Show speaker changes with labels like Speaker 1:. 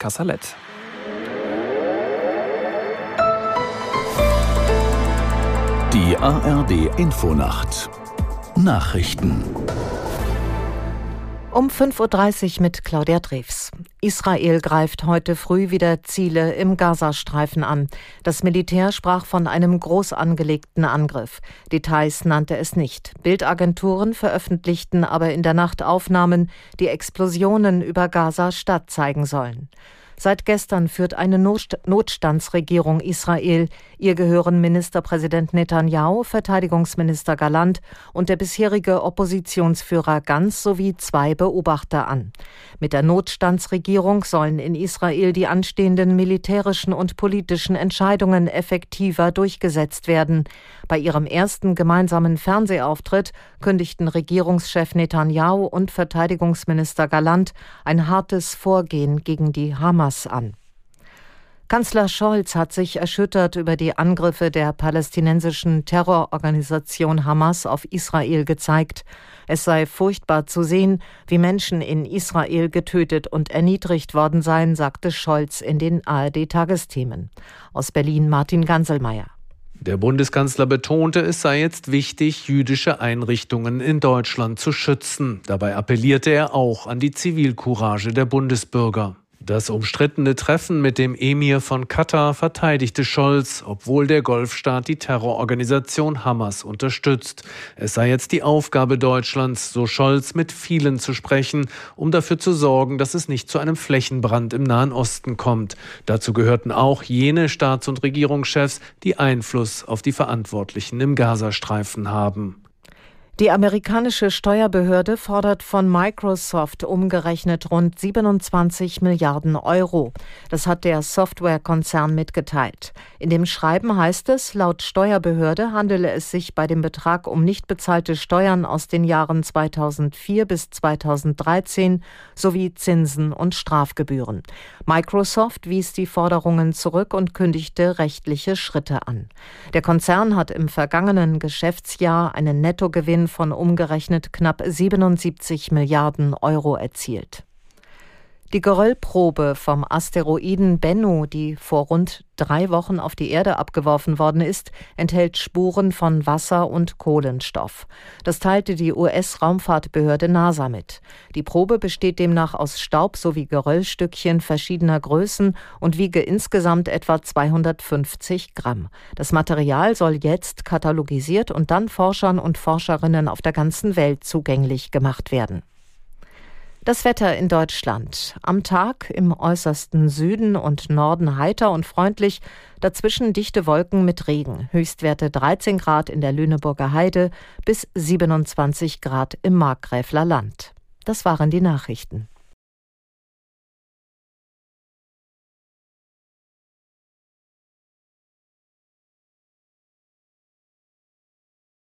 Speaker 1: Kassalet.
Speaker 2: Die ARD Infonacht Nachrichten
Speaker 3: um 5.30 Uhr mit Claudia Drews. Israel greift heute früh wieder Ziele im Gazastreifen an. Das Militär sprach von einem groß angelegten Angriff. Details nannte es nicht. Bildagenturen veröffentlichten aber in der Nacht Aufnahmen, die Explosionen über Gaza-Stadt zeigen sollen. Seit gestern führt eine Notstandsregierung Israel. Ihr gehören Ministerpräsident Netanyahu, Verteidigungsminister Galant und der bisherige Oppositionsführer Gantz sowie zwei Beobachter an. Mit der Notstandsregierung sollen in Israel die anstehenden militärischen und politischen Entscheidungen effektiver durchgesetzt werden. Bei ihrem ersten gemeinsamen Fernsehauftritt kündigten Regierungschef Netanyahu und Verteidigungsminister Galant ein hartes Vorgehen gegen die Hamas an. Kanzler Scholz hat sich erschüttert über die Angriffe der palästinensischen Terrororganisation Hamas auf Israel gezeigt. Es sei furchtbar zu sehen, wie Menschen in Israel getötet und erniedrigt worden seien, sagte Scholz in den ARD-Tagesthemen. Aus Berlin Martin Ganselmeier.
Speaker 4: Der Bundeskanzler betonte, es sei jetzt wichtig, jüdische Einrichtungen in Deutschland zu schützen. Dabei appellierte er auch an die Zivilcourage der Bundesbürger. Das umstrittene Treffen mit dem Emir von Katar verteidigte Scholz, obwohl der Golfstaat die Terrororganisation Hamas unterstützt. Es sei jetzt die Aufgabe Deutschlands, so Scholz, mit vielen zu sprechen, um dafür zu sorgen, dass es nicht zu einem Flächenbrand im Nahen Osten kommt. Dazu gehörten auch jene Staats- und Regierungschefs, die Einfluss auf die Verantwortlichen im Gazastreifen haben.
Speaker 3: Die amerikanische Steuerbehörde fordert von Microsoft umgerechnet rund 27 Milliarden Euro. Das hat der Softwarekonzern mitgeteilt. In dem Schreiben heißt es, laut Steuerbehörde handele es sich bei dem Betrag um nicht bezahlte Steuern aus den Jahren 2004 bis 2013 sowie Zinsen und Strafgebühren. Microsoft wies die Forderungen zurück und kündigte rechtliche Schritte an. Der Konzern hat im vergangenen Geschäftsjahr einen Nettogewinn von umgerechnet knapp 77 Milliarden Euro erzielt. Die Geröllprobe vom Asteroiden Bennu, die vor rund drei Wochen auf die Erde abgeworfen worden ist, enthält Spuren von Wasser und Kohlenstoff. Das teilte die US-Raumfahrtbehörde NASA mit. Die Probe besteht demnach aus Staub sowie Geröllstückchen verschiedener Größen und wiege insgesamt etwa 250 Gramm. Das Material soll jetzt katalogisiert und dann Forschern und Forscherinnen auf der ganzen Welt zugänglich gemacht werden. Das Wetter in Deutschland. Am Tag im äußersten Süden und Norden heiter und freundlich, dazwischen dichte Wolken mit Regen. Höchstwerte 13 Grad in der Lüneburger Heide bis 27 Grad im Markgräfler Land. Das waren die Nachrichten.